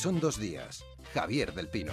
son dos días. Javier del Pino.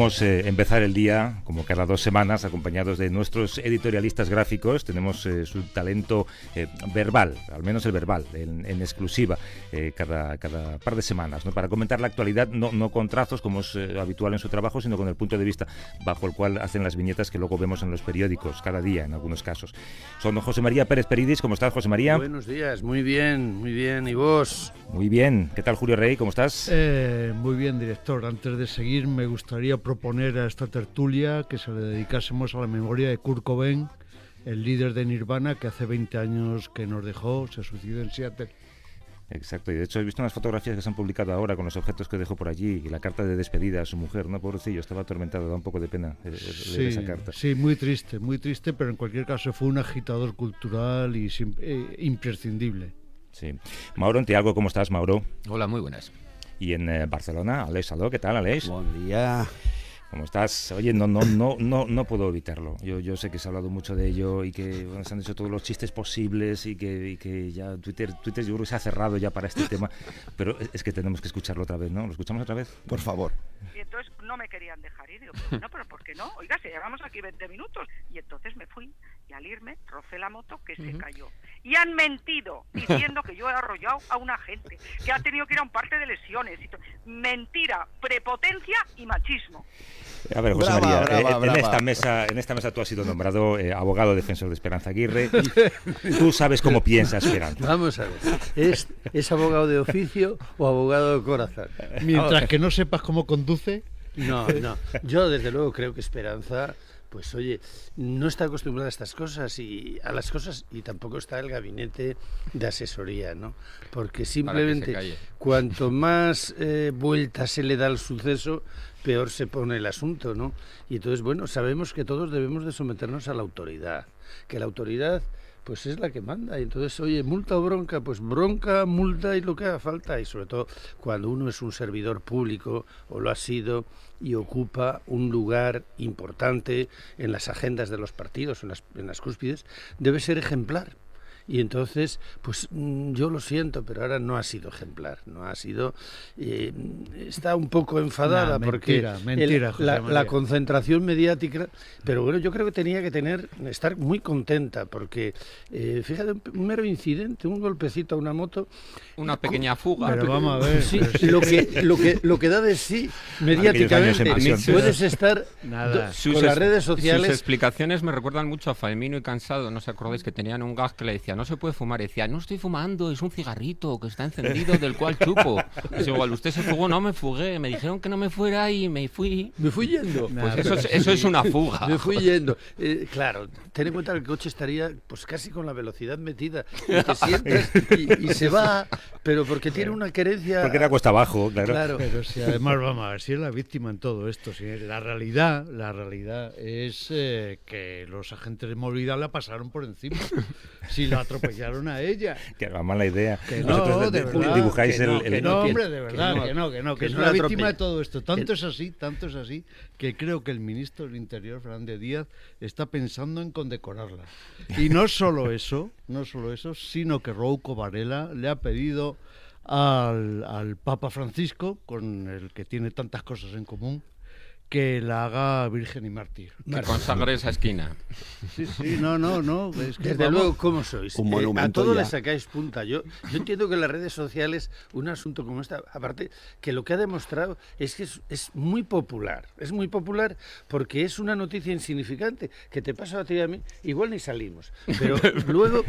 Eh, empezar el día, como cada dos semanas, acompañados de nuestros editorialistas gráficos. Tenemos eh, su talento eh, verbal, al menos el verbal, en, exclusiva, cada, cada par de semanas, ¿no? para comentar la actualidad, no, no con trazos como es habitual en su trabajo, sino con el punto de vista bajo el cual hacen las viñetas que luego vemos en los periódicos, cada día en algunos casos. Son José María Pérez Peridis, ¿cómo estás, José María? Buenos días, muy bien, muy bien. ¿Y vos? Muy bien. ¿Qué tal, Julio Rey? ¿Cómo estás? muy bien, director. Antes de seguir, me gustaría proponer a esta tertulia que se le dedicásemos a la memoria de Kurt Cobain, el líder de Nirvana que hace 20 años que nos dejó, se suicidó en Seattle. Exacto, y de hecho he visto unas fotografías que se han publicado ahora con los objetos que dejó por allí y la carta de despedida a su mujer, ¿no? Pobrecillo, estaba atormentado, da un poco de pena eh, leer esa carta. Sí, muy triste, muy triste, pero en cualquier caso fue un agitador cultural y eh, imprescindible. Sí. Mauro Antiago, ¿cómo estás, Mauro? Hola, muy buenas y en eh, Barcelona. Aleix Saló, ¿qué tal, Aleix? Buen día. ¿Cómo estás? Oye, no, no, no, no, no puedo evitarlo. Yo, yo sé que se ha hablado mucho de ello y que se han hecho todos los chistes posibles y que, y que ya Twitter, Twitter yo creo que se ha cerrado ya para este tema, pero es que tenemos que escucharlo otra vez, ¿no? ¿Lo escuchamos otra vez? Por favor. Y entonces no me querían dejar ir. Digo, no, pero ¿por qué no? Oiga, si llevamos aquí 20 minutos. Y entonces me fui y al irme rocé la moto que se cayó y han mentido diciendo que yo he arrollado a una gente, que ha tenido que ir a un parte de lesiones. Mentira, prepotencia y machismo. A ver, José María, eh, en, esta mesa, en esta mesa tú has sido nombrado eh, abogado defensor de Esperanza Aguirre. Tú sabes cómo piensa Esperanza. Vamos a ver, ¿es, ¿es abogado de oficio o abogado de corazón? Mientras que no sepas cómo conduce. No, no. Yo desde luego creo que Esperanza pues oye, no está acostumbrada a estas cosas y a las cosas y tampoco está el gabinete de asesoría, ¿no? Porque simplemente cuanto más eh, vueltas se le da al suceso, peor se pone el asunto, ¿no? Y entonces, bueno, sabemos que todos debemos de someternos a la autoridad, que la autoridad pues es la que manda. Y entonces, oye, multa o bronca, pues bronca, multa y lo que haga falta. Y sobre todo cuando uno es un servidor público o lo ha sido y ocupa un lugar importante en las agendas de los partidos, en las, en las cúspides, debe ser ejemplar. Y entonces, pues mm, yo lo siento, pero ahora no ha sido ejemplar, no ha sido... Eh, está un poco enfadada porque mentira, la, concentración mediática, pero bueno, yo creo que tenía que tener, estar muy contenta porque, eh, fíjate, un, mero incidente, un golpecito a una moto... Una pequeña fuga. Pero vamos a ver. Sí, lo, que, lo, que, lo que da de sí mediáticamente, puedes estar Nada. con las redes sociales... Sus explicaciones me recuerdan mucho a Faemino y Cansado, ¿no se acordáis que tenían un gas que le decía no se puede fumar. decía, no estoy fumando, es un cigarrito que está encendido del cual chupo. Es igual, usted se fugó, no me fugué. Me dijeron que no me fuera y me fui. Me fui yendo. Pues eso, es, eso es una fuga. Me fui yendo. Eh, claro, ten en cuenta que el coche estaría pues casi con la velocidad metida. Y te sientes y, se va, pero porque tiene una querencia... Porque era cuesta abajo, claro. Pero si además, vamos a ver, si es la víctima en todo esto, si la realidad, la realidad es eh, que los agentes de movilidad la pasaron por encima. Si la atropellaron a ella. Que era mala idea. Que no, de verdad, dibujáis que no, el, el, No, hombre, de verdad, que no, que no, que, es la víctima de todo esto. Tanto es así, tanto es así, que creo que el ministro del Interior, Fernández Díaz, está pensando en condecorarla. Y no solo eso, no solo eso, sino que Rouco Varela le ha pedido al, al Papa Francisco, con el que tiene tantas cosas en común, que la haga virgen y mártir. Que consagre esa esquina. Sí, sí, no, no, no. Desde luego, ¿cómo sois? Un monumento a todo le sacáis punta. Yo, yo entiendo que las redes sociales, un asunto como esta, aparte, que lo que ha demostrado es que es, es muy popular. Es muy popular porque es una noticia insignificante que te pasa a ti y a mí. Igual ni salimos. Pero luego.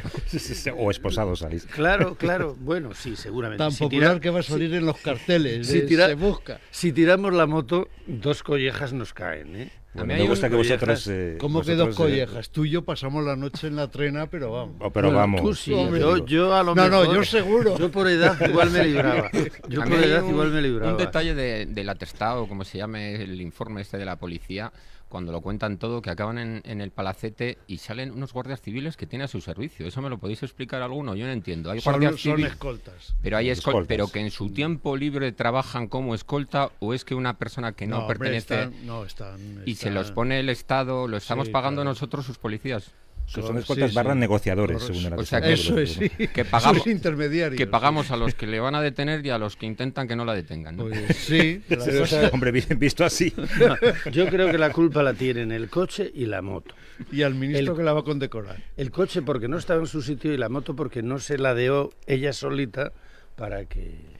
o esposados salís. Claro, claro. Bueno, sí, seguramente. Tan popular que va a salir en los carteles. Si se busca. Si tiramos la moto, dos collejas nos caen, ¿eh? a mí me gusta que vosotros. Eh, ¿Cómo que dos eh, collejas? Tú y yo pasamos la noche en la trena, pero vamos. Oh, pero vamos. Tú sí, yo, yo, a lo no, mejor. No, yo seguro. Yo por edad igual me libraba. Yo por edad igual me libraba. Un detalle de, del atestado, como se llame el informe este de la policía, cuando lo cuentan todo, que acaban en, el palacete y salen unos guardias civiles que tienen a su servicio. ¿Eso me lo podéis explicar alguno? Yo no entiendo. Hay guardias civiles, son escoltas. Pero hay escoltas, pero que en su tiempo libre trabajan como escolta o es que una persona que no, pertenece no, están, y se los pone el Estado, lo estamos pagando nosotros sus policías son escoltas barras negociadores, según el o sea, que, Eso es, sí. que pagamos, intermediarios. Que pagamos a los que le van a detener y a los que intentan que no la detengan. Pues sí, hombre, bien visto así. yo creo que la culpa la tienen el coche y la moto. Y al ministro que la va a condecorar. El coche porque no estaba en su sitio y la moto porque no se la dio ella solita para que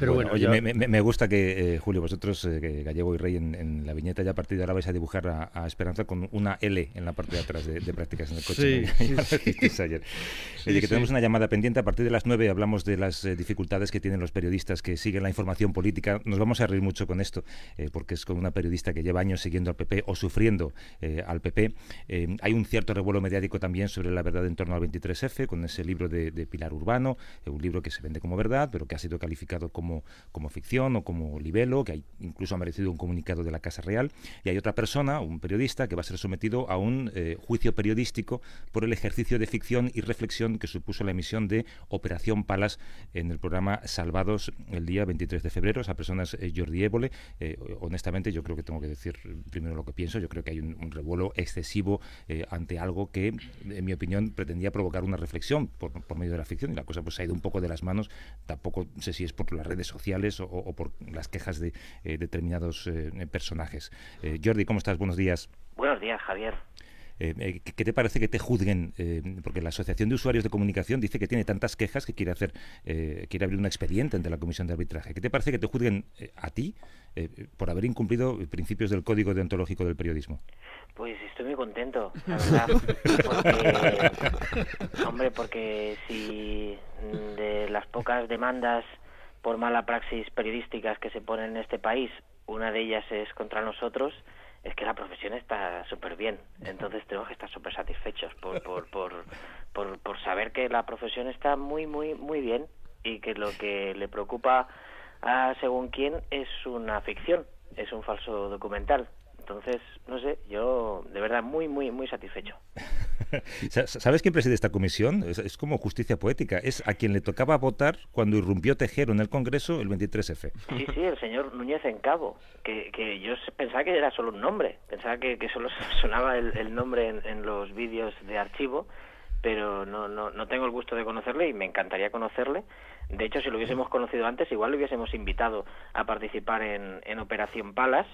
pero bueno, oye, me, gusta que, eh, Julio, vosotros, eh, Gallego y Rey, en, la viñeta ya a partir de ahora vais a dibujar a, Esperanza con una L en la parte de atrás de, prácticas en el coche. Sí, sí, ayer. que tenemos una llamada pendiente. A partir de las 9 hablamos de las eh, dificultades que tienen los periodistas que siguen la información política. Nos vamos a reír mucho con esto, porque es con una periodista que lleva años siguiendo al PP o sufriendo al PP. hay un cierto revuelo mediático también sobre la verdad en torno al 23F, con ese libro de, de Pilar Urbano, un libro que se vende como verdad, pero que ha sido calificado como como, ficción o como libelo, que hay, incluso ha merecido un comunicado de la Casa Real, y hay otra persona, un periodista, que va a ser sometido a un eh, juicio periodístico por el ejercicio de ficción y reflexión que supuso la emisión de Operación Palas en el programa Salvados el día 23 de febrero. Esa persona es eh, Jordi Évole. Eh, honestamente, yo creo que tengo que decir primero lo que pienso. Yo creo que hay un, revuelo excesivo ante algo que, en mi opinión, pretendía provocar una reflexión por, medio de la ficción y la cosa pues ha ido un poco de las manos. Tampoco sé si es por las redes sociales o, por las quejas de eh, determinados eh, personajes. Eh, Jordi, ¿cómo estás? Buenos días. Buenos días, Javier. ¿Qué te parece que te juzguen? porque la Asociación de Usuarios de Comunicación dice que tiene tantas quejas que quiere hacer, quiere abrir un expediente ante la Comisión de Arbitraje. ¿Qué te parece que te juzguen a ti por haber incumplido principios del Código Deontológico del Periodismo? Pues estoy muy contento, la verdad. Porque, hombre, porque si de las pocas demandas por mala praxis periodísticas que se ponen en este país, una de ellas es contra nosotros, es que la profesión está súper bien. Entonces tenemos que estar súper satisfechos por, por, por, por, por saber que la profesión está muy, muy, muy bien y que lo que le preocupa a según quién es una ficción, es un falso documental. Entonces, no sé, yo de verdad muy, muy, muy satisfecho. ¿Sabes quién preside esta comisión? Es, como justicia poética. Es a quien le tocaba votar cuando irrumpió Tejero en el Congreso el 23F. Sí, sí, el señor Núñez en Cabo, que, que yo pensaba que era solo un nombre, pensaba que, que solo sonaba el, nombre en, los vídeos de archivo, pero no, no, no tengo el gusto de conocerle y me encantaría conocerle. De hecho, si lo hubiésemos conocido antes, igual lo hubiésemos invitado a participar en, en Operación Palas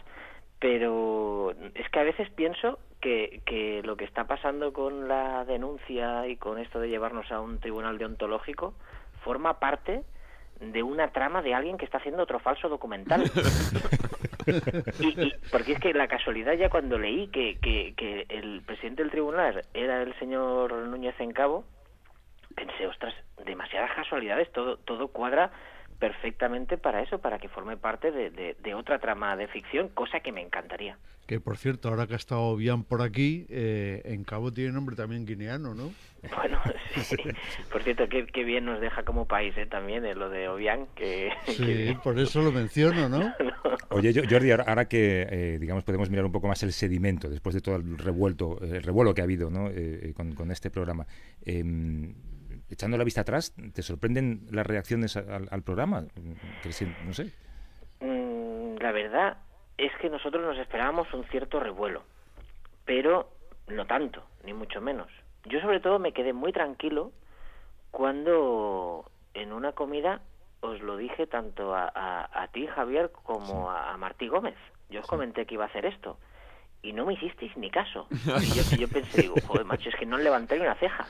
pero es que a veces pienso que, que lo que está pasando con la denuncia y con esto de llevarnos a un tribunal deontológico forma parte de una trama de alguien que está haciendo otro falso documental. y, porque es que la casualidad ya cuando leí que, que, que el presidente del tribunal era el señor Núñez en Cabo, pensé, ostras, demasiadas casualidades, todo, todo cuadra perfectamente para eso, para que forme parte de, otra trama de ficción, cosa que me encantaría. Que por cierto, ahora que ha estado Obiang por aquí, eh, en Cabo tiene nombre también guineano, ¿no? Bueno, sí. por cierto, qué, bien nos deja como país ¿eh? también eh, lo de Obiang. Que, sí, por eso lo menciono, ¿no? Oye, Jordi, ahora, que eh, digamos podemos mirar un poco más el sedimento después de todo el revuelto, el revuelo que ha habido ¿no? con, con, este programa. Echando la vista atrás, ¿te sorprenden las reacciones al, programa? No sé. Mm, la verdad es que nosotros nos esperábamos un cierto revuelo, pero no tanto, ni mucho menos. Yo sobre todo me quedé muy tranquilo cuando en una comida os lo dije tanto a, a, ti, Javier, como a, Martí Gómez. Yo os comenté que iba a hacer esto y no me hicisteis ni caso. Y yo, pensé, digo, joder, macho, es que no levanté una ceja.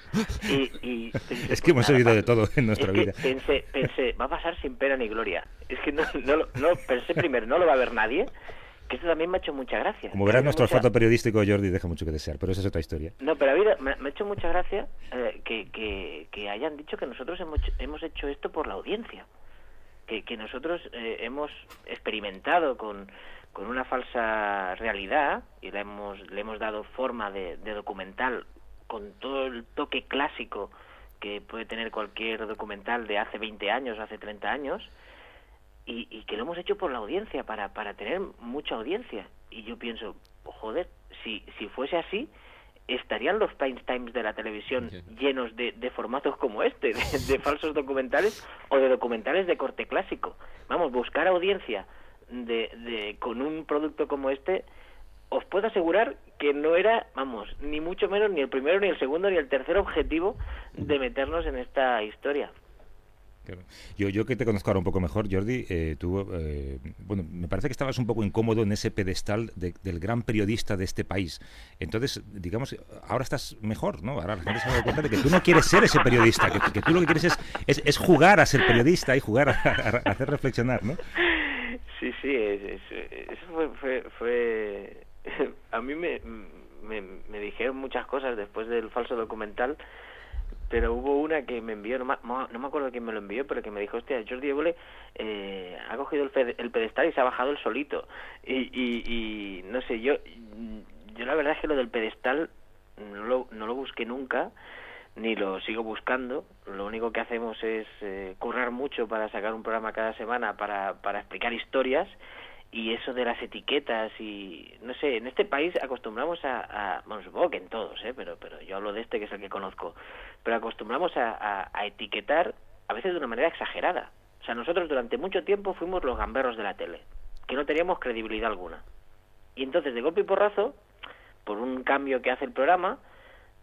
Y, es que hemos oído de todo en nuestra vida. Pensé, pensé, va a pasar sin pena ni gloria. Es que no, no, no, pensé primero, no lo va a ver nadie. Que esto también me ha hecho mucha gracia. Como verás, nuestro mucha... periodístico, Jordi, deja mucho que desear, pero esa es otra historia. No, pero a mí me, ha hecho mucha gracia eh, que, que, que, hayan dicho que nosotros hemos, hemos hecho esto por la audiencia. Que, que nosotros eh, hemos experimentado con, con una falsa realidad y le hemos, le hemos dado forma de, documental con todo el toque clásico que puede tener cualquier documental de hace 20 años, o hace 30 años, y, y, que lo hemos hecho por la audiencia, para, para tener mucha audiencia. Y yo pienso, joder, si, si fuese así, estarían los prime times de la televisión llenos de, de, formatos como este, de, falsos documentales o de documentales de corte clásico. Vamos, buscar audiencia de, de, con un producto como este, os puedo asegurar que no era, vamos, ni mucho menos ni el primero, ni el segundo, ni el tercer objetivo de meternos en esta historia. Yo, yo que te conozco ahora un poco mejor, Jordi, eh, tú, eh, bueno, me parece que estabas un poco incómodo en ese pedestal del gran periodista de este país. Entonces, digamos, ahora estás mejor, ¿no? Ahora la gente se ha dado cuenta de que tú no quieres ser ese periodista, que, tú lo que quieres es, es, jugar a ser periodista y jugar a hacer reflexionar, ¿no? Sí, sí, eso fue, fue, a mí me, me, dijeron muchas cosas después del falso documental, pero hubo una que me envió, no, me acuerdo quién me lo envió, pero que me dijo, hostia, Jordi Évole eh, ha cogido el, el, pedestal y se ha bajado el solito. Y, y, no sé, yo, yo la verdad es que lo del pedestal no lo, no lo busqué nunca, ni lo sigo buscando. Lo único que hacemos es eh, currar mucho para sacar un programa cada semana para, para explicar historias y eso de las etiquetas y no sé, en este país acostumbramos a, bueno, supongo que en todos, ¿eh? pero, pero yo hablo de este que es el que conozco, pero acostumbramos a, a, etiquetar a veces de una manera exagerada. O sea, nosotros durante mucho tiempo fuimos los gamberros de la tele, que no teníamos credibilidad alguna. Y entonces, de golpe y porrazo, por un cambio que hace el programa,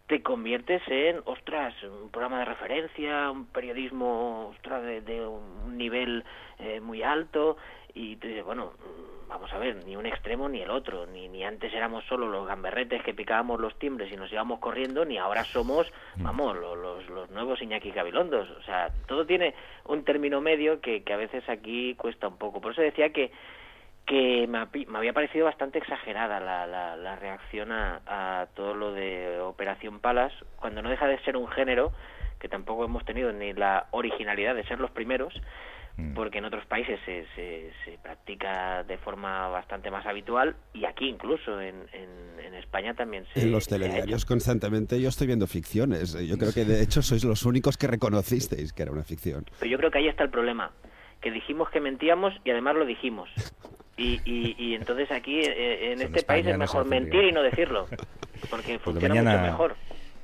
te conviertes en, ostras, un programa de referencia, un periodismo, ostras, de, un nivel eh, muy alto, y tú dices, bueno, mm, vamos a ver, ni un extremo ni el otro, ni, ni antes éramos solo los gamberretes que picábamos los timbres y nos íbamos corriendo, ni ahora somos, mm. vamos, los, los, nuevos Iñaki Gabilondos. O sea, todo tiene un término medio que, que a veces aquí cuesta un poco. Por eso decía que que me, había parecido bastante exagerada la, la, reacción a, todo lo de Operación Palas, cuando no deja de ser un género que tampoco hemos tenido ni la originalidad de ser los primeros, mm. porque en otros países se, se, practica de forma bastante más habitual y aquí incluso en, en, España también se En los telediarios constantemente yo estoy viendo ficciones. Yo creo que de hecho sois los únicos que reconocisteis que era una ficción. Pero yo creo que ahí está el problema, que dijimos que mentíamos y además lo dijimos. Y, y, entonces aquí eh, en este país es mejor mentir y no decirlo, porque pues funciona mucho mejor.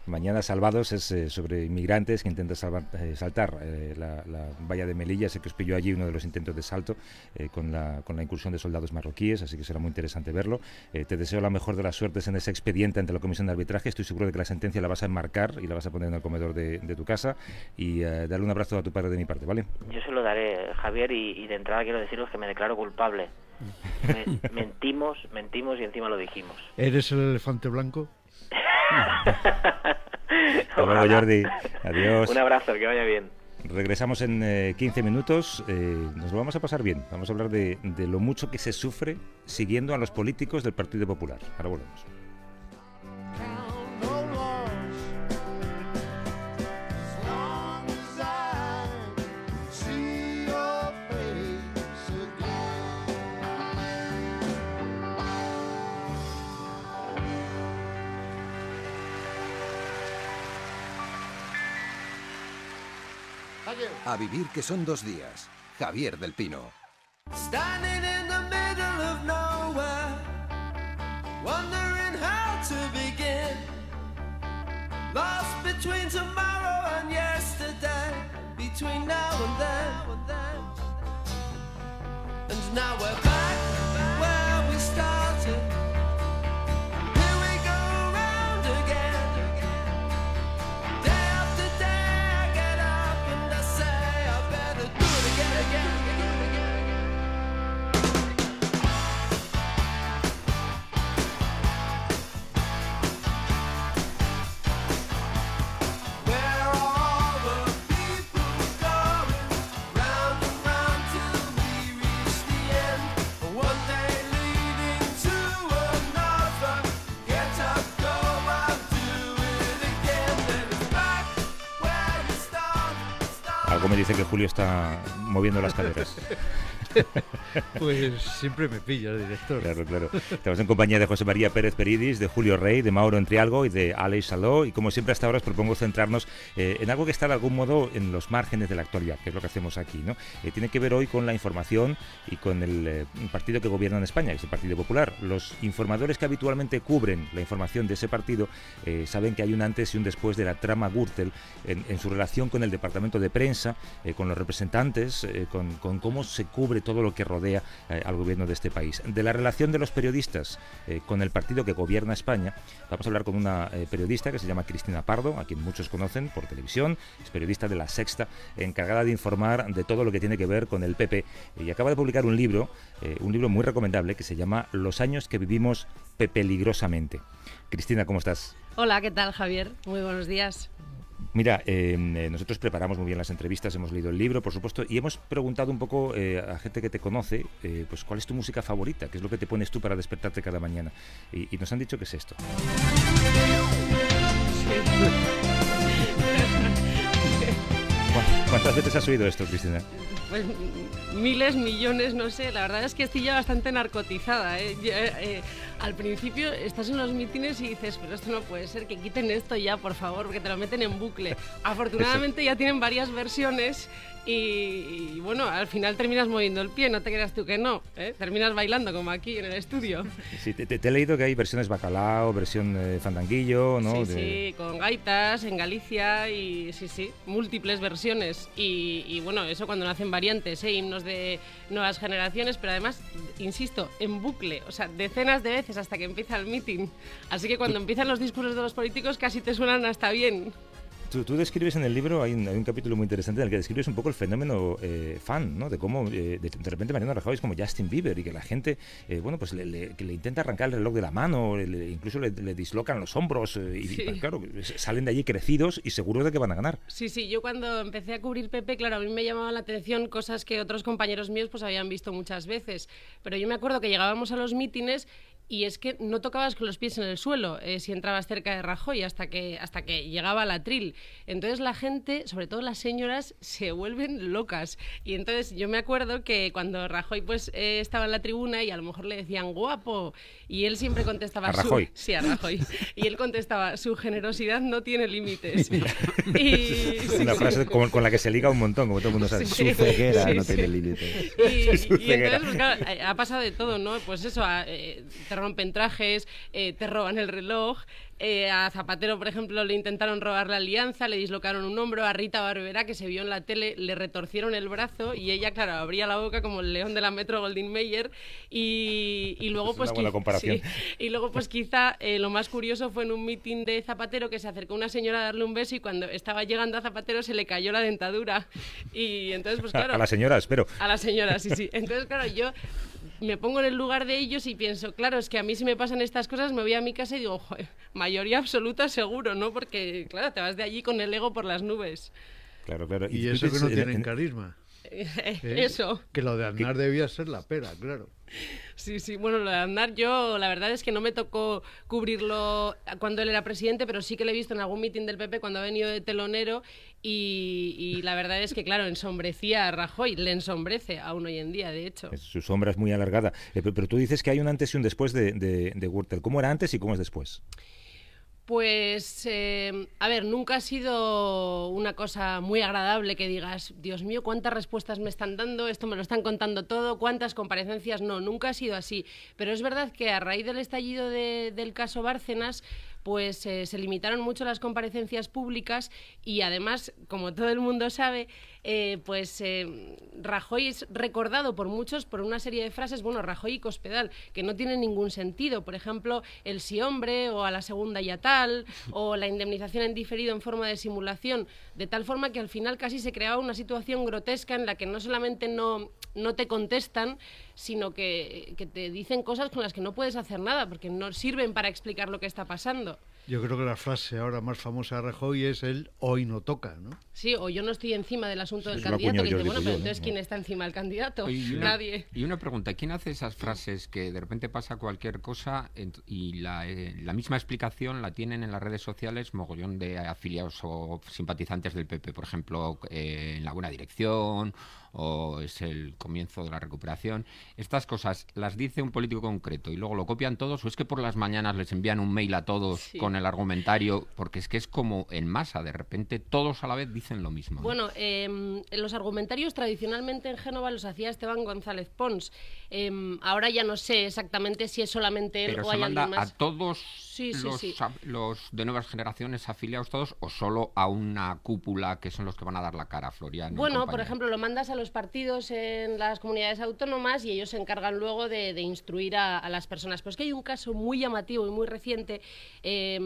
Mañana Salvados es eh, sobre inmigrantes que intentan eh, saltar la, valla de Melilla. Sé que os pilló allí uno de los intentos de salto con, la, con la incursión de soldados marroquíes, así que será muy interesante verlo. te deseo la mejor de las suertes en ese expediente ante la Comisión de Arbitraje. Estoy seguro de que la sentencia la vas a enmarcar y la vas a poner en el comedor de, tu casa. Y darle un abrazo a tu padre de mi parte, ¿vale? Yo se lo daré, Javier, y, y de entrada quiero deciros que me declaro culpable mentimos, mentimos y encima lo dijimos. ¿Eres el elefante blanco? Hasta luego, Jordi. Adiós. Un abrazo, que vaya bien. Regresamos en 15 eh, minutos. Eh, nos lo vamos a pasar bien. Vamos a hablar de, de lo mucho que se sufre siguiendo a los políticos del Partido Popular. Ahora volvemos. A vivir que son dos días. Javier del Pino. Standing in the middle of nowhere, wondering how to begin. Lost between tomorrow and yesterday, between now and then. And now we're back me dice que Julio está moviendo las caderas. pues siempre me pilla el director. Claro, claro. Estamos en compañía de José María Pérez Peridis, de Julio Rey, de Mauro Entrialgo y de Alex Saló. Y como siempre hasta ahora os propongo centrarnos eh, en algo que está de algún modo en los márgenes de la actualidad, que es lo que hacemos aquí. ¿no? Eh, tiene que ver hoy con la información y con el eh, partido que gobierna en España, que es el Partido Popular. Los informadores que habitualmente cubren la información de ese partido saben que hay un antes y un después de la trama Gürtel en, su relación con el departamento de prensa, con los representantes, con cómo se cubre todo lo que rodea eh, al gobierno de este país. De la relación de los periodistas eh, con el partido que gobierna España, vamos a hablar con una eh, periodista que se llama Cristina Pardo, a quien muchos conocen por televisión, es periodista de La Sexta, encargada de informar de todo lo que tiene que ver con el PP y acaba de publicar un libro, un libro muy recomendable que se llama Los años que vivimos peligrosamente. Cristina, ¿cómo estás? Hola, ¿qué tal Javier? Muy buenos días. Mira, em, eh, nosotros preparamos muy bien las entrevistas, hemos leído el libro, por supuesto, y hemos preguntado un poco eh, a gente que te conoce, eh, pues cuál es tu música favorita, qué es lo que te pones tú para despertarte cada mañana. Y, nos han dicho que es esto. ¿Cuántas veces has oído esto, Cristina? Pues miles, millones, no sé. La verdad es que estoy ya bastante narcotizada. Al principio estás en los mítines y dices, pero esto no puede ser, que quiten esto ya, por favor, porque te lo meten en bucle. Afortunadamente ya tienen varias versiones y, bueno, al final terminas moviendo el pie, no te creas tú que no, ¿eh? terminas bailando como aquí en el estudio. Sí, te, he leído que hay versiones bacalao, versión eh, fandanguillo, ¿no? Sí, sí, con gaitas en Galicia y sí, sí, múltiples versiones. Y, bueno, eso cuando nacen variantes, ¿eh? himnos de nuevas generaciones, pero además, insisto, en bucle, o sea, decenas de veces hasta que empieza el meeting. Así que cuando empiezan los discursos de los políticos casi te suenan hasta bien. Tú, describes en el libro, hay un, capítulo muy interesante en el que describes un poco el fenómeno eh, fan, ¿no? De cómo eh, de, repente Mariano Rajoy es como Justin Bieber y que la gente, eh, bueno, pues le, que le, intenta arrancar el reloj de la mano, incluso le, dislocan los hombros y, claro, salen de allí crecidos y seguros de que van a ganar. Sí, sí, yo cuando empecé a cubrir Pepe, claro, a mí me llamaba la atención cosas que otros compañeros míos pues habían visto muchas veces, pero yo me acuerdo que llegábamos a los mítines y es que no tocabas con los pies en el suelo eh, si entrabas cerca de Rajoy hasta que, hasta que llegaba la tril. Entonces la gente, sobre todo las señoras, se vuelven locas. Y entonces yo me acuerdo que cuando Rajoy pues eh, estaba en la tribuna y a lo mejor le decían guapo y él siempre contestaba ¿A Rajoy? Su, sí, a Rajoy. Y él contestaba su generosidad no tiene límites. y, Una frase con, la que se liga un montón, como todo el mundo sabe. su ceguera no tiene límites. Y, entonces pues, claro, ha pasado de todo, ¿no? Pues eso, eh, rompen trajes, eh, te roban el reloj. Eh, a Zapatero, por ejemplo, le intentaron robar la alianza, le dislocaron un hombro. A Rita Barbera, que se vio en la tele, le retorcieron el brazo y ella, claro, abría la boca como el león de la Metro Goldwyn Mayer. Y, y luego, pues, y luego, pues quizá eh, lo más curioso fue en un mitin de Zapatero que se acercó una señora a darle un beso y cuando estaba llegando a Zapatero se le cayó la dentadura. Y entonces, pues claro. A la señora, espero. A la señora, sí, sí. Entonces, claro, yo me pongo en el lugar de ellos y pienso, claro, es que a mí si me pasan estas cosas me voy a mi casa y digo, mayoría absoluta seguro, ¿no? Porque, claro, te vas de allí con el ego por las nubes. Claro, claro. Y, eso que no tienen carisma. ¿Eh? Eso. Que lo de andar debía ser la pera, claro. Sí, sí, bueno, lo de andar yo, la verdad es que no me tocó cubrirlo cuando él era presidente, pero sí que lo he visto en algún mitin del PP cuando ha venido de telonero y, la verdad es que, claro, ensombrecía a Rajoy, le ensombrece aún hoy en día, de hecho. Su sombra es muy alargada. Eh, pero, tú dices que hay un antes y un después de, de, de ¿Cómo era antes y cómo es después? Pues, eh, a ver, nunca ha sido una cosa muy agradable que digas, Dios mío, cuántas respuestas me están dando, esto me lo están contando todo, cuántas comparecencias, no, nunca ha sido así. Pero es verdad que a raíz del estallido del caso Bárcenas, pues eh, se limitaron mucho las comparecencias públicas y además, como todo el mundo sabe, eh, pues eh, Rajoy es recordado por muchos por una serie de frases, bueno, Rajoy y Cospedal, que no tienen ningún sentido. Por ejemplo, el sí hombre o a la segunda ya tal, o la indemnización en diferido en forma de simulación, de tal forma que al final casi se creaba una situación grotesca en la que no solamente no, no te contestan, sino que, que te dicen cosas con las que no puedes hacer nada, porque no sirven para explicar lo que está pasando. Yo creo que la frase ahora más famosa de Rajoy es el hoy no toca, ¿no? Sí, o yo no estoy encima del asunto del candidato. Que dice, bueno, pero entonces, ¿quién está encima del candidato? Y una, Nadie. Y una pregunta, ¿quién hace esas frases que de repente pasa cualquier cosa y la, eh, la misma explicación la tienen en las redes sociales mogollón de afiliados o simpatizantes del PP? Por ejemplo, eh, en la buena dirección o es el comienzo de la recuperación. Estas cosas las dice un político concreto y luego lo copian todos o es que por las mañanas les envían un mail a todos con el argumentario, porque es que es como en masa, de repente todos a la vez dicen lo mismo. Bueno, eh, los argumentarios tradicionalmente en Génova los hacía Esteban González Pons. Em, ahora ya no sé exactamente si es solamente él Pero o se hay manda alguien más. a todos los, los, de nuevas generaciones afiliados todos o solo a una cúpula que son los que van a dar la cara, Floriano. y Bueno, por ejemplo, lo mandas a los partidos en las comunidades autónomas y ellos se encargan luego de, de instruir a, a las personas. Pero es que hay un caso muy llamativo y muy reciente eh,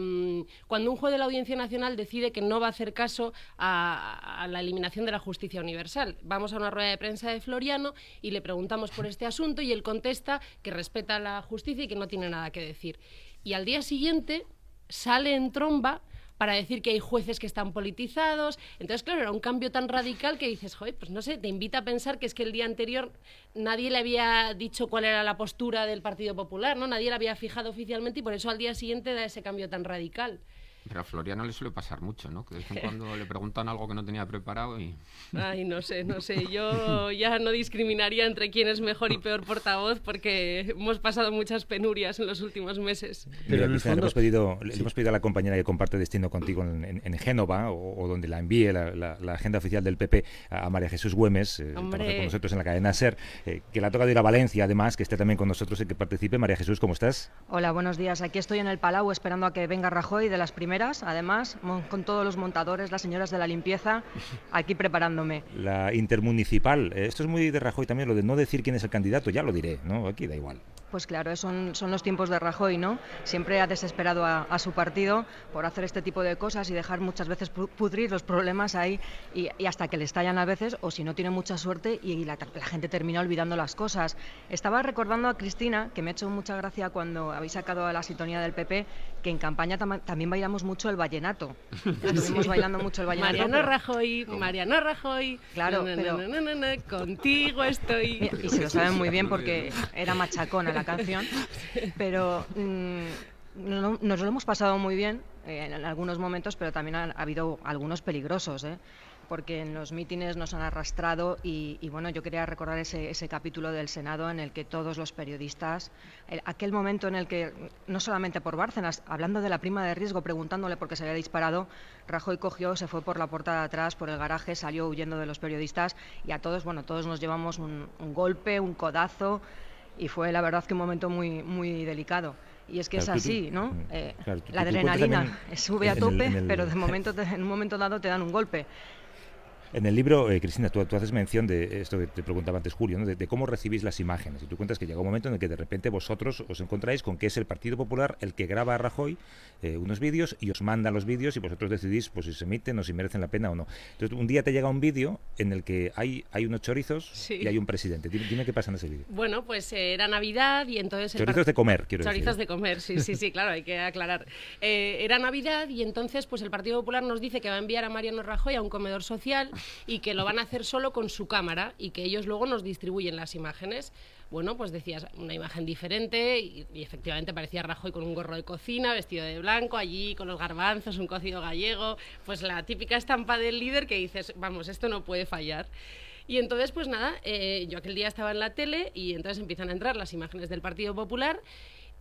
cuando un juez de la Audiencia Nacional decide que no va a hacer caso a, a la eliminación de la justicia universal. Vamos a una rueda de prensa de Floriano y le preguntamos por este asunto y él contesta que respeta la justicia y que no tiene nada que decir. Y al día siguiente sale en tromba para decir que hay jueces que están politizados. Entonces, claro, era un cambio tan radical que dices, joder, pues no sé, te invita a pensar que es que el día anterior nadie le había dicho cuál era la postura del Partido Popular, ¿no? Nadie la había fijado oficialmente y por eso al día siguiente da ese cambio tan radical. Pero a Floriano le suele pasar mucho, ¿no? Que de vez en cuando le preguntan algo que no tenía preparado y... Ay, no sé, no sé. Yo ya no discriminaría entre quién es mejor y peor portavoz porque hemos pasado muchas penurias en los últimos meses. Mira, Cristina, le, hemos pedido, le hemos pedido a la compañera que comparte destino contigo en, en, en Génova o, o, donde la envíe la, la, la, agenda oficial del PP a, María Jesús Güemes, eh, con nosotros en la cadena SER, eh, que la toca de ir a Valencia, además, que esté también con nosotros y que participe. María Jesús, ¿cómo estás? Hola, buenos días. Aquí estoy en el Palau esperando a que venga Rajoy de las primeras, además, con todos los montadores, las señoras de la limpieza, aquí preparándome. La intermunicipal, eh, esto es muy de Rajoy también, lo de no decir quién es el candidato, ya lo diré, ¿no? Aquí da igual. Pues claro, son, son los tiempos de Rajoy, ¿no? Siempre ha desesperado a, a, su partido por hacer este tipo de cosas y dejar muchas veces pudrir los problemas ahí y, y hasta que le estallan a veces o si no tiene mucha suerte y la, la, gente termina olvidando las cosas. Estaba recordando a Cristina, que me ha hecho mucha gracia cuando habéis sacado a la sintonía del PP, que en campaña tam también bailamos mucho el vallenato. Estuvimos sí. bailando mucho el vallenato. Mariano pero... Rajoy, Mariano Rajoy. Claro, no, no, pero... no, contigo estoy. Y, y se lo saben muy bien porque era machacona la canción, pero mmm, no, nos lo hemos pasado muy bien eh, en algunos momentos, pero también ha, ha habido algunos peligrosos. ¿eh? porque en los mítines nos han arrastrado y, y bueno, yo quería recordar ese, ese, capítulo del Senado en el que todos los periodistas, el, aquel momento en el que, no solamente por Bárcenas, hablando de la prima de riesgo, preguntándole por qué se había disparado, Rajoy cogió, se fue por la puerta de atrás, por el garaje, salió huyendo de los periodistas y a todos, bueno, todos nos llevamos un, un golpe, un codazo y fue la verdad que un momento muy, muy delicado. Y es que claro, es así, ¿no? Eh, claro, tú, la adrenalina sube a tope, el, el, pero de momento, en un momento dado te dan un golpe. En el libro, eh, Cristina, tú, tú, haces mención de esto que te preguntaba antes Julio, ¿no? de, de, cómo recibís las imágenes. Y tú cuentas que llega un momento en el que de repente vosotros os encontráis con que es el Partido Popular el que graba a Rajoy eh, unos vídeos y os manda los vídeos y vosotros decidís pues, si se emiten o si merecen la pena o no. Entonces, un día te llega un vídeo en el que hay, hay unos chorizos sí. y hay un presidente. Dime, dime, qué pasa en ese vídeo. Bueno, pues eh, era Navidad y entonces... Chorizos de comer, quiero chorizos decir. de comer, sí, sí, sí, claro, hay que aclarar. Eh, era Navidad y entonces pues el Partido Popular nos dice que va a enviar a Mariano Rajoy a un comedor social y que lo van a hacer solo con su cámara y que ellos luego nos distribuyen las imágenes. Bueno, pues decías una imagen diferente y, efectivamente parecía Rajoy con un gorro de cocina, vestido de blanco, allí con los garbanzos, un cocido gallego, pues la típica estampa del líder que dices, vamos, esto no puede fallar. Y entonces, pues nada, eh, yo aquel día estaba en la tele y entonces empiezan a entrar las imágenes del Partido Popular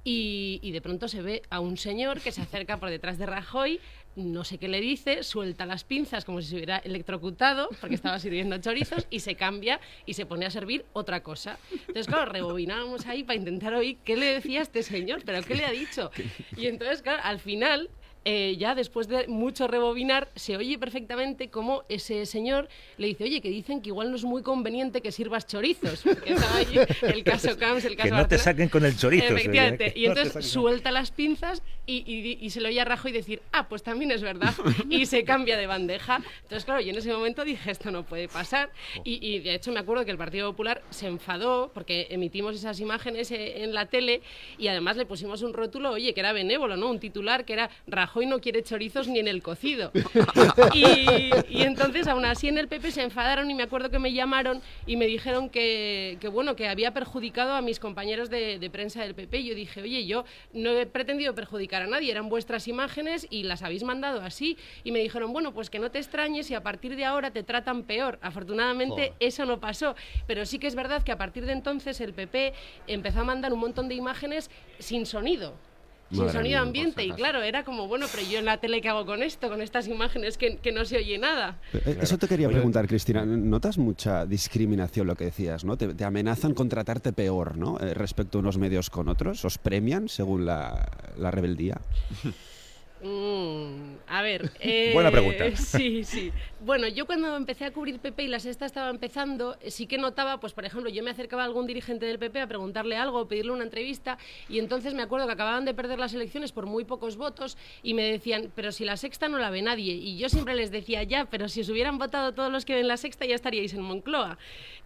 y, de pronto se ve a un señor que se acerca por detrás de Rajoy, no sé qué le dice, suelta las pinzas como si se hubiera electrocutado, porque estaba sirviendo chorizos, y se cambia y se pone a servir otra cosa. Entonces, claro, rebobinábamos ahí para intentar oír qué le decía este señor, pero qué le ha dicho. Y entonces, claro, al final eh, ya después de mucho rebobinar, se oye perfectamente cómo ese señor le dice, oye, que dicen que igual no es muy conveniente que sirvas chorizos. Porque estaba allí el caso Camps, el caso Que no te saquen con el chorizo. Efectivamente. Y entonces no suelta las pinzas y, y, y, se lo oye a Rajoy decir, ah, pues también es verdad. Y se cambia de bandeja. Entonces, claro, yo en ese momento dije, esto no puede pasar. Y, y de hecho me acuerdo que el Partido Popular se enfadó porque emitimos esas imágenes eh, en la tele y además le pusimos un rótulo, oye, que era benévolo, ¿no? Un titular que era Rajoy Rajoy no quiere chorizos ni en el cocido. y, entonces, aún así, en el PP se enfadaron y me acuerdo que me llamaron y me dijeron que, bueno, que había perjudicado a mis compañeros de, de prensa del PP. Y yo dije, oye, yo no he pretendido perjudicar a nadie, eran vuestras imágenes y las habéis mandado así. Y me dijeron, bueno, pues que no te extrañes y a partir de ahora te tratan peor. Afortunadamente eso no pasó, pero sí que es verdad que a partir de entonces el PP empezó a mandar un montón de imágenes sin sonido sin sonido ambiente. Y claro, era como, bueno, pero yo en la tele, ¿qué hago con esto? Con estas imágenes que, no se oye nada. Eh, eso te quería preguntar, Cristina. ¿Notas mucha discriminación lo que decías? ¿no? Te, amenazan con tratarte peor ¿no? Eh, respecto a unos medios con otros. ¿Os premian según la, la rebeldía? Mm, a ver. Buena pregunta. Eh, sí, sí. Bueno, yo cuando empecé a cubrir PP y la sexta estaba empezando, eh, sí que notaba, pues por ejemplo, yo me acercaba a algún dirigente del PP a preguntarle algo, pedirle una entrevista, y entonces me acuerdo que acababan de perder las elecciones por muy pocos votos y me decían, pero si la sexta no la ve nadie. Y yo siempre les decía, ya, pero si os hubieran votado todos los que ven la sexta ya estaríais en Moncloa.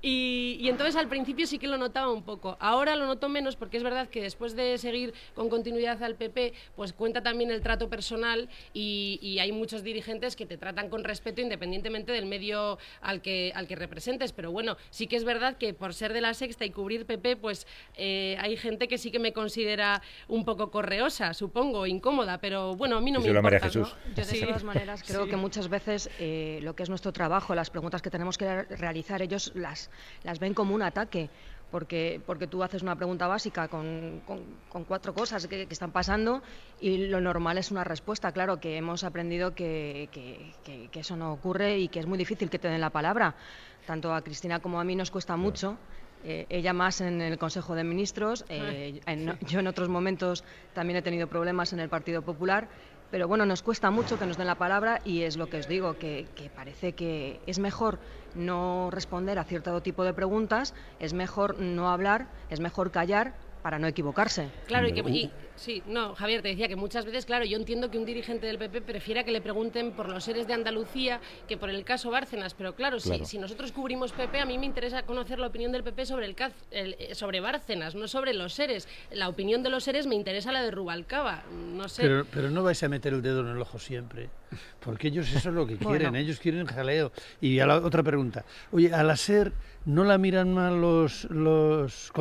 Y, y entonces al principio sí que lo notaba un poco. Ahora lo noto menos porque es verdad que después de seguir con continuidad al PP, pues cuenta también el trato personal y, hay muchos dirigentes que te tratan con respeto independientemente del medio al que, al que representes. Pero bueno, sí que es verdad que por ser de la sexta y cubrir PP, pues eh, hay gente que sí que me considera un poco correosa, supongo, incómoda, pero bueno, a mí no me importa. Yo de todas maneras creo que muchas veces eh, lo que es nuestro trabajo, las preguntas que tenemos que realizar, ellos las, las ven como un ataque porque, porque tú haces una pregunta básica con, con, cuatro cosas que, están pasando y lo normal es una respuesta. Claro que hemos aprendido que, que, eso no ocurre y que es muy difícil que te den la palabra. Tanto a Cristina como a mí nos cuesta mucho. Eh, ella más en el Consejo de Ministros, eh, yo en otros momentos también he tenido problemas en el Partido Popular pero bueno, nos cuesta mucho que nos den la palabra y es lo que os digo, que, parece que es mejor no responder a cierto tipo de preguntas, es mejor no hablar, es mejor callar para no equivocarse. Claro, y, que, sí, no, Javier, te decía que muchas veces, claro, yo entiendo que un dirigente del PP prefiera que le pregunten por los seres de Andalucía que por el caso Bárcenas, pero claro, Si, nosotros cubrimos PP, a mí me interesa conocer la opinión del PP sobre, el, eh, sobre Bárcenas, no sobre los seres. La opinión de los seres me interesa la de Rubalcaba, no sé. Pero, pero no vais a meter el dedo en el ojo siempre, porque ellos eso es lo que quieren, ellos quieren jaleo. Y a la otra pregunta, oye, a la SER no la miran mal los, los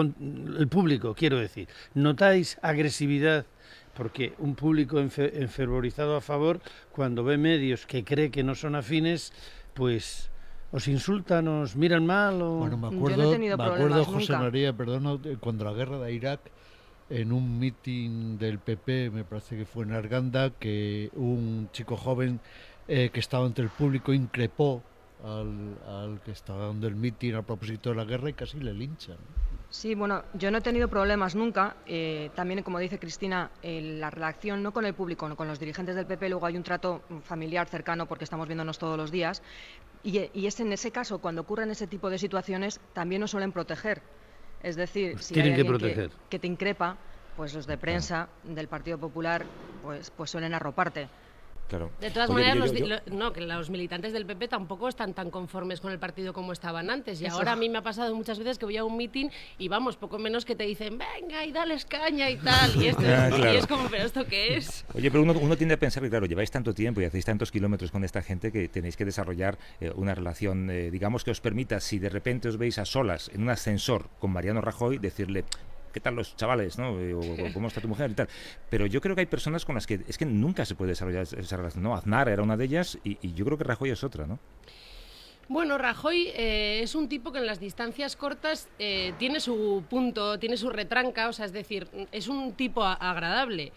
el público, quiero decir. ¿Notáis agresividad? Porque un público enfervorizado a favor, cuando ve medios que cree que no son afines, pues os insultan, os miran mal o... Bueno, me acuerdo, me acuerdo José María, perdón, cuando la guerra de Irak, en un mitin del PP, me parece que fue en Arganda, que un chico joven eh, que estaba entre el público increpó al, que estaba dando el mitin a propósito de la guerra y casi le linchan. Sí, bueno, yo no he tenido problemas nunca. Eh, también, como dice Cristina, la relación no con el público, no con los dirigentes del PP, luego hay un trato familiar cercano porque estamos viéndonos todos los días. Y, y es en ese caso, cuando ocurren ese tipo de situaciones, también nos suelen proteger. Es decir, pues si hay alguien que, que, te increpa, pues los de prensa del Partido Popular pues, pues suelen arroparte. De todas maneras, los, no, que los militantes del PP tampoco están tan conformes con el partido como estaban antes. Y ahora a mí me ha pasado muchas veces que voy a un mitin y vamos, poco menos que te dicen, venga y dale caña y tal. Y, esto, es como, ¿pero esto qué es? Oye, pero uno, tiende a pensar que, claro, lleváis tanto tiempo y hacéis tantos kilómetros con esta gente que tenéis que desarrollar eh, una relación, eh, digamos, que os permita, si de repente os veis a solas en un ascensor con Mariano Rajoy, decirle, ¿qué tal los chavales? ¿no? Eh, o, ¿Cómo está tu mujer? y tal. Pero yo creo que hay personas con las que es que nunca se puede desarrollar esa relación. ¿no? Aznar era una de ellas y, yo creo que Rajoy es otra, ¿no? Bueno, Rajoy eh, es un tipo que en las distancias cortas eh, tiene su punto, tiene su retranca, o sea, es decir, es un tipo agradable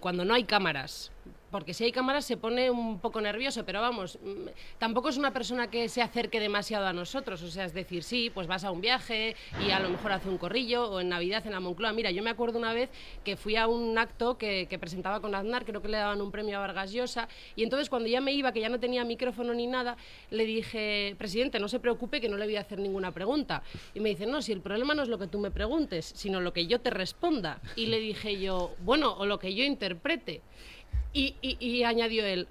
cuando no hay cámaras porque si hay cámaras se pone un poco nervioso, pero vamos, mm, tampoco es una persona que se acerque demasiado a nosotros, o sea, es decir, sí, pues vas a un viaje y a lo mejor hace un corrillo, o en Navidad en la Moncloa. Mira, yo me acuerdo una vez que fui a un acto que, presentaba con Aznar, creo que le daban un premio a Vargas Llosa, y entonces cuando ya me iba, que ya no tenía micrófono ni nada, le dije, presidente, no se preocupe que no le voy a hacer ninguna pregunta. Y me dice, no, si el problema no es lo que tú me preguntes, sino lo que yo te responda. Y le dije yo, bueno, o lo que yo interprete. Y, y, añadió él,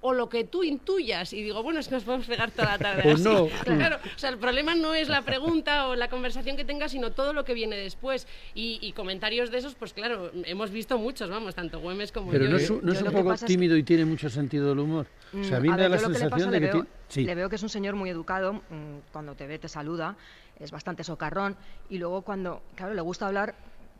o lo que tú intuyas. Y digo, bueno, es que nos podemos pegar toda la tarde. así. no. Claro, o sea, el problema no es la pregunta o la conversación que tengas, sino todo lo que viene después. Y, y comentarios de esos, pues claro, hemos visto muchos, vamos, tanto Güemes como Pero yo. no es, un- no es un que poco es- tímido y tiene mucho sentido del humor. O sea, a mí me da ver, la yo lo que le sensación pasa, de le que veo, tiene... Sí. le veo que es un señor muy educado, mm, cuando te ve te saluda, es bastante socarrón y luego cuando, claro, le gusta hablar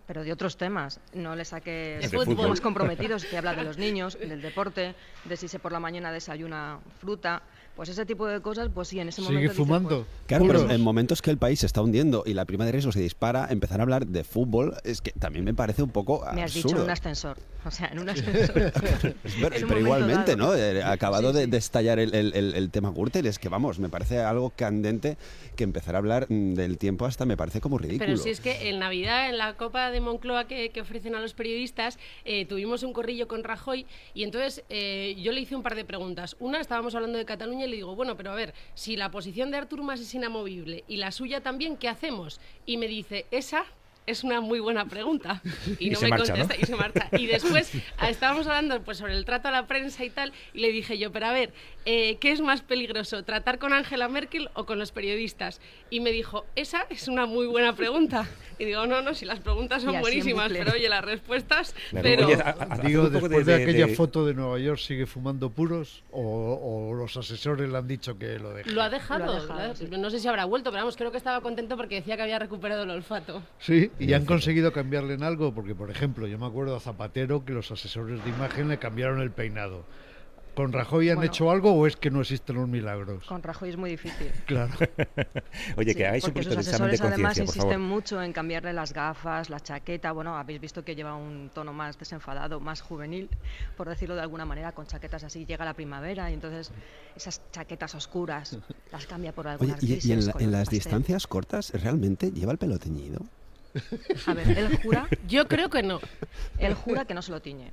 pero de otros temas, no le saques De fútbol. temas comprometidos, que habla de los niños, del deporte, de si se por la mañana desayuna fruta, pues ese tipo de cosas, pues sí, en ese Sigue momento fumando. pues, Claro, pero en momentos que el país se está hundiendo y la prima de riesgo se dispara, empezar a hablar de fútbol es que también me parece un poco me has dicho un ascensor, o sea, en un ascensor. Pero, en un pero momento igualmente, dado. ¿no? Eh, acabado Sí, de, sí. de estallar el, el- el- el tema Gürtel, es que vamos, me parece algo candente que empezar a hablar mm, del tiempo hasta me parece como ridículo. Pero si es que en Navidad, en la Copa de Moncloa que, que ofrecen a los periodistas, eh, tuvimos un corrillo con Rajoy y entonces eh, yo le hice un par de preguntas. Una, estábamos hablando de Cataluña y le digo, bueno, pero a ver, si la posición de Artur Mas es inamovible y la suya también, ¿qué hacemos? Y me dice, esa es una muy buena pregunta. Y, Y no me marcha, ¿no? contesta y se marcha. Y después ah, estábamos hablando pues, sobre el trato a la prensa y tal, y le dije yo, pero a ver, eh, ¿qué es más peligroso, tratar con Angela Merkel o con los periodistas? Y me dijo, esa es una muy buena pregunta. Y digo, no, no, si las preguntas son buenísimas, pero oye, las respuestas... Pero... Oye, a- a- hacer Digo, después de, de- aquella de- foto de Nueva York, ¿sigue fumando puros? ¿O, o los asesores le han dicho que lo deje? Lo ha dejado, Lo ha dejado, lo ha- sí. no sé si habrá vuelto, pero vamos, creo que estaba contento porque decía que había recuperado el olfato. Sí, y han conseguido cambiarle en algo, porque por ejemplo, yo me acuerdo a Zapatero que los asesores de imagen le cambiaron el peinado. ¿Con Rajoy han Bueno. hecho algo o es que no existen los milagros? Con Rajoy es muy difícil. Claro. Oye, Sí, que hagáis un porque poquito sus de examen de asesores además conciencia, por insisten favor. mucho en cambiarle las gafas, la chaqueta. Bueno, habéis visto que lleva un tono más desenfadado, más juvenil, por decirlo de alguna manera, con chaquetas así. Llega la primavera y entonces esas chaquetas oscuras las cambia por Oye, algunas y, y en, la- color en las pastel. distancias cortas, ¿realmente lleva el pelo teñido? A ver, él jura, Yo creo que no, él jura que no se lo tiñe.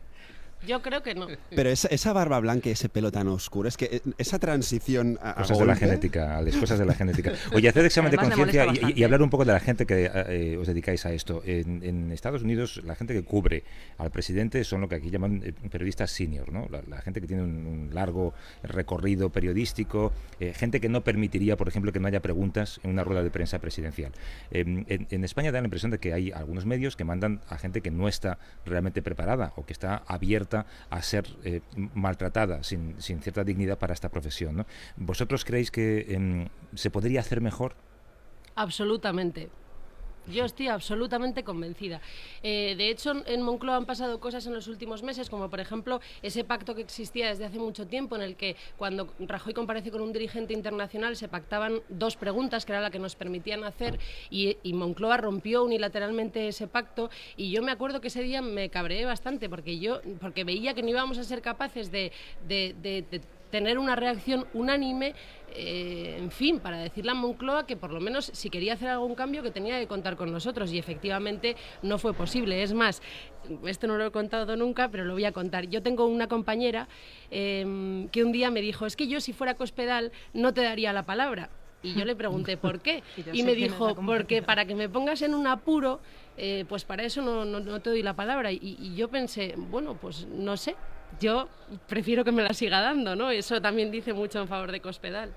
Yo creo que no. Pero esa, esa barba blanca y ese pelo tan oscuro, es que eh, esa transición a, a Cosas de la golpe- genética, Alex, cosas de la genética. Oye, hacer examen de conciencia y- hablar un poco de la gente que eh, os dedicáis a esto. En, en Estados Unidos, la gente que cubre al presidente son lo que aquí llaman eh, periodistas senior, ¿no? La, la gente que tiene un, un largo recorrido periodístico, eh, gente que no permitiría, por ejemplo, que no haya preguntas en una rueda de prensa presidencial. Eh, en, en España da la impresión de que hay algunos medios que mandan a gente que no está realmente preparada o que está abierta a ser eh, maltratada sin, sin cierta dignidad para esta profesión. ¿no? ¿Vosotros creéis que em, se podría hacer mejor? Absolutamente. Yo estoy absolutamente convencida. Eh, de hecho, en Moncloa han pasado cosas en los últimos meses, como por ejemplo ese pacto que existía desde hace mucho tiempo, en el que cuando Rajoy comparece con un dirigente internacional se pactaban dos preguntas, que era la que nos permitían hacer, y, Moncloa rompió unilateralmente ese pacto. Y yo me acuerdo que ese día me cabreé bastante, porque yo porque veía que no íbamos a ser capaces de- de tener una reacción unánime, eh, en fin, para decirle a Moncloa que por lo menos si quería hacer algún cambio que tenía que contar con nosotros y efectivamente no fue posible. Es más, esto no lo he contado nunca, pero lo voy a contar. Yo tengo una compañera eh, que un día me dijo, es que yo si fuera Cospedal no te daría la palabra. Y yo le pregunté por qué. Y me dijo, porque para que me pongas en un apuro, eh, pues para eso no, no- no te doy la palabra. Y, y yo pensé, bueno, pues no sé, yo prefiero que me la siga dando, ¿no? Eso también dice mucho en favor de Cospedal.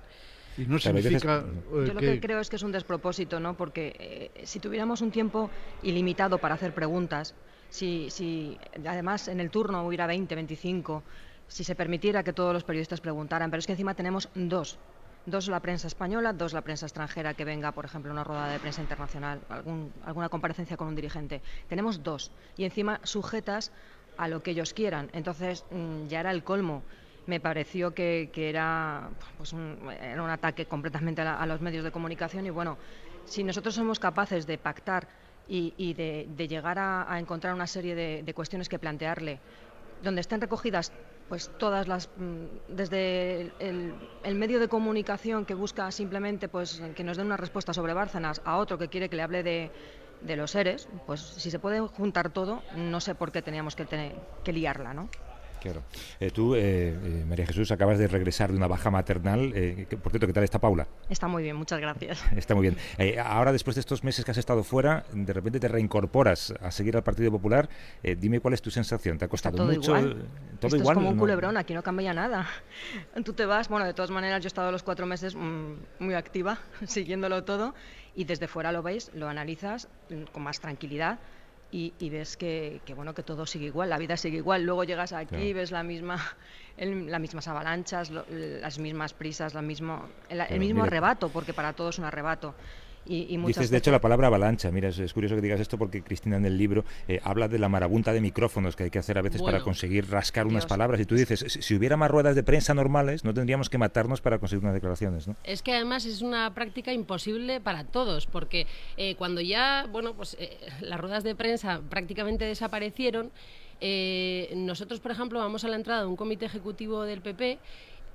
Y no significa eh, Yo lo que creo es que es un despropósito, ¿no? Porque eh, si tuviéramos un tiempo ilimitado para hacer preguntas, si, si además en el turno hubiera 20, 25, si se permitiera que todos los periodistas preguntaran, pero es que encima tenemos dos. Dos la prensa española, dos la prensa extranjera que venga, por ejemplo, a una rueda de prensa internacional, algún- alguna comparecencia con un dirigente. Tenemos dos. Y encima sujetas a lo que ellos quieran. Entonces mm, ya era el colmo. Me pareció que, que era, pues un, era un ataque completamente a, los medios de comunicación y bueno, si nosotros somos capaces de pactar y, de, llegar a, encontrar una serie de, cuestiones que plantearle, donde estén recogidas pues todas las mm, desde el, el medio de comunicación que busca simplemente pues que nos den una respuesta sobre Bárcenas a otro que quiere que le hable de, de los seres, pues si se puede juntar todo, no sé por qué teníamos que tener que liarla, ¿no? Claro. Eh, tú, eh, eh, María Jesús, acabas de regresar de una baja maternal. por cierto, ¿qué tal está Paula? Está muy bien, muchas gracias. Está muy bien. ahora, después de estos meses que has estado fuera, de repente te reincorporas a seguir al Partido Popular. dime cuál es tu sensación. ¿Te ha costado todo mucho? Igual. Todo igual. Es como un culebrón, aquí no cambia nada. Tú te vas, bueno, de todas maneras, yo he estado los cuatro meses mm, muy activa, siguiéndolo todo, y desde fuera lo veis, lo analizas mm, con más tranquilidad y, ves que, bueno que todo sigue igual, la vida sigue igual. Luego llegas aquí, y ves la misma, las mismas avalanchas, las mismas prisas, la mismo, el, mismo arrebato, porque para todos es un arrebato. Y, Dices, de hecho, la palabra avalancha. Mira, es, curioso que digas esto porque Cristina en el libro eh, habla de la marabunta de micrófonos que hay que hacer a veces para conseguir rascar unas palabras. Y tú dices, si, hubiera más ruedas de prensa normales, no tendríamos que matarnos para conseguir unas declaraciones, ¿no? Es que además es una práctica imposible para todos, porque eh, cuando ya, bueno, pues eh, las ruedas de prensa prácticamente desaparecieron, nosotros, por ejemplo, vamos a la entrada de un comité ejecutivo del PP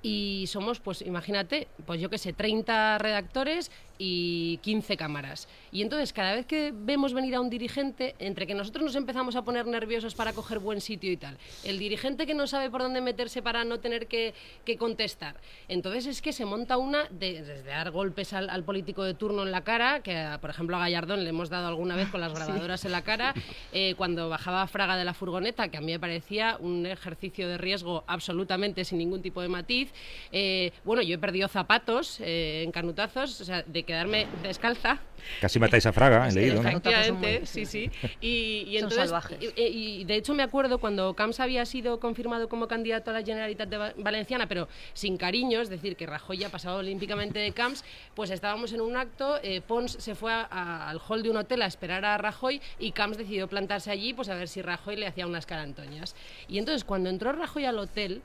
y somos, pues imagínate, pues yo qué sé, 30 redactores y 15 cámaras. Y entonces cada vez que vemos venir a un dirigente, entre que nosotros nos empezamos a poner nerviosos para coger buen sitio y tal, el dirigente que no sabe por dónde meterse para no tener que, contestar, entonces es que se monta una de, desde dar golpes al, político de turno en la cara, que por ejemplo a Gallardón le hemos dado alguna vez con las grabadoras en la cara, eh, cuando bajaba Fraga de la furgoneta, que a mí me parecía un ejercicio de riesgo absolutamente sin ningún tipo de matiz. Eh, bueno, yo he perdido zapatos eh, en canutazos, o sea, de que quedarme descalza. Casi matáis a Fraga, he leído, Efectivamente, sí, sí. Y, entonces, y, de hecho me acuerdo cuando Camps había sido confirmado como candidato a la Generalitat de Valenciana, pero sin cariño, es decir, que Rajoy ya ha pasado olímpicamente de Camps, pues estábamos en un acto, eh, Pons se fue al hall de un hotel a esperar a Rajoy y Camps decidió plantarse allí, pues a ver si Rajoy le hacía unas carantoñas. Y entonces cuando entró Rajoy al hotel,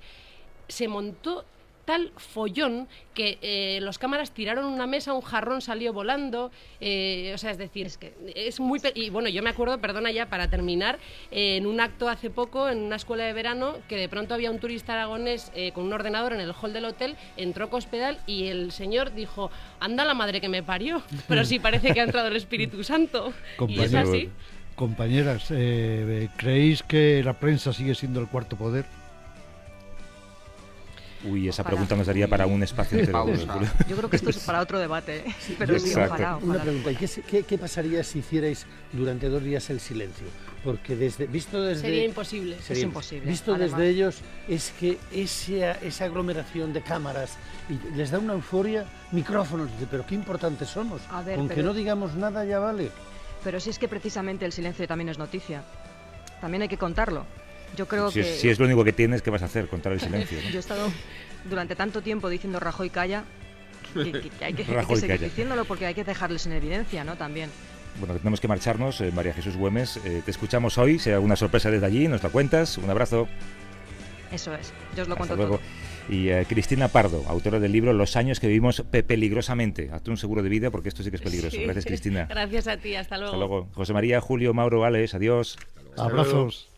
se montó tal follón que eh, los cámaras tiraron una mesa, un jarrón salió volando, eh, o sea, es decir, es que es muy... Y bueno, yo me acuerdo, perdona ya, para terminar, en un acto hace poco, en una escuela de verano, que de pronto había un turista aragonés eh, con un ordenador en el hall del hotel, entró Cospedal y el señor dijo, anda la madre que me parió, pero sí parece que ha entrado el Espíritu Santo. y es así. Compañeras, ¿creéis que la prensa sigue siendo el cuarto poder? Uy, esa pregunta nos daría para un espacio entero. Yo creo que esto es para otro debate, ¿eh? pero sí, ojalá, Una pregunta, ¿qué, qué, pasaría si hicierais durante dos días el silencio? Porque desde, visto desde... Sería imposible. Sería es imposible. Visto desde ellos, es que esa, esa aglomeración de cámaras y les da una euforia, micrófonos, pero qué importantes somos. Con que no digamos nada ya vale. Pero si es que precisamente el silencio también es noticia. También hay que contarlo. Yo creo si que... Es, si es lo único que tienes, ¿qué vas a hacer? Contar el silencio. Yo he estado durante tanto tiempo diciendo Rajoy calla, que, hay que, seguir diciéndolo porque hay que dejarles en evidencia, ¿no? También. Bueno, tenemos que marcharnos. Eh, María Jesús Güemes, eh, te escuchamos hoy. Si hay alguna sorpresa desde allí, nos la cuentas. Un abrazo. Eso es, yo os lo cuento todo. Y eh, Cristina Pardo, autora del libro Los años que vivimos peligrosamente. Hazte un seguro de vida porque esto sí que es peligroso. Gracias, Cristina. Gracias a ti, hasta luego. Hasta luego. José María, Julio, Mauro, Alex, adiós. Abrazos.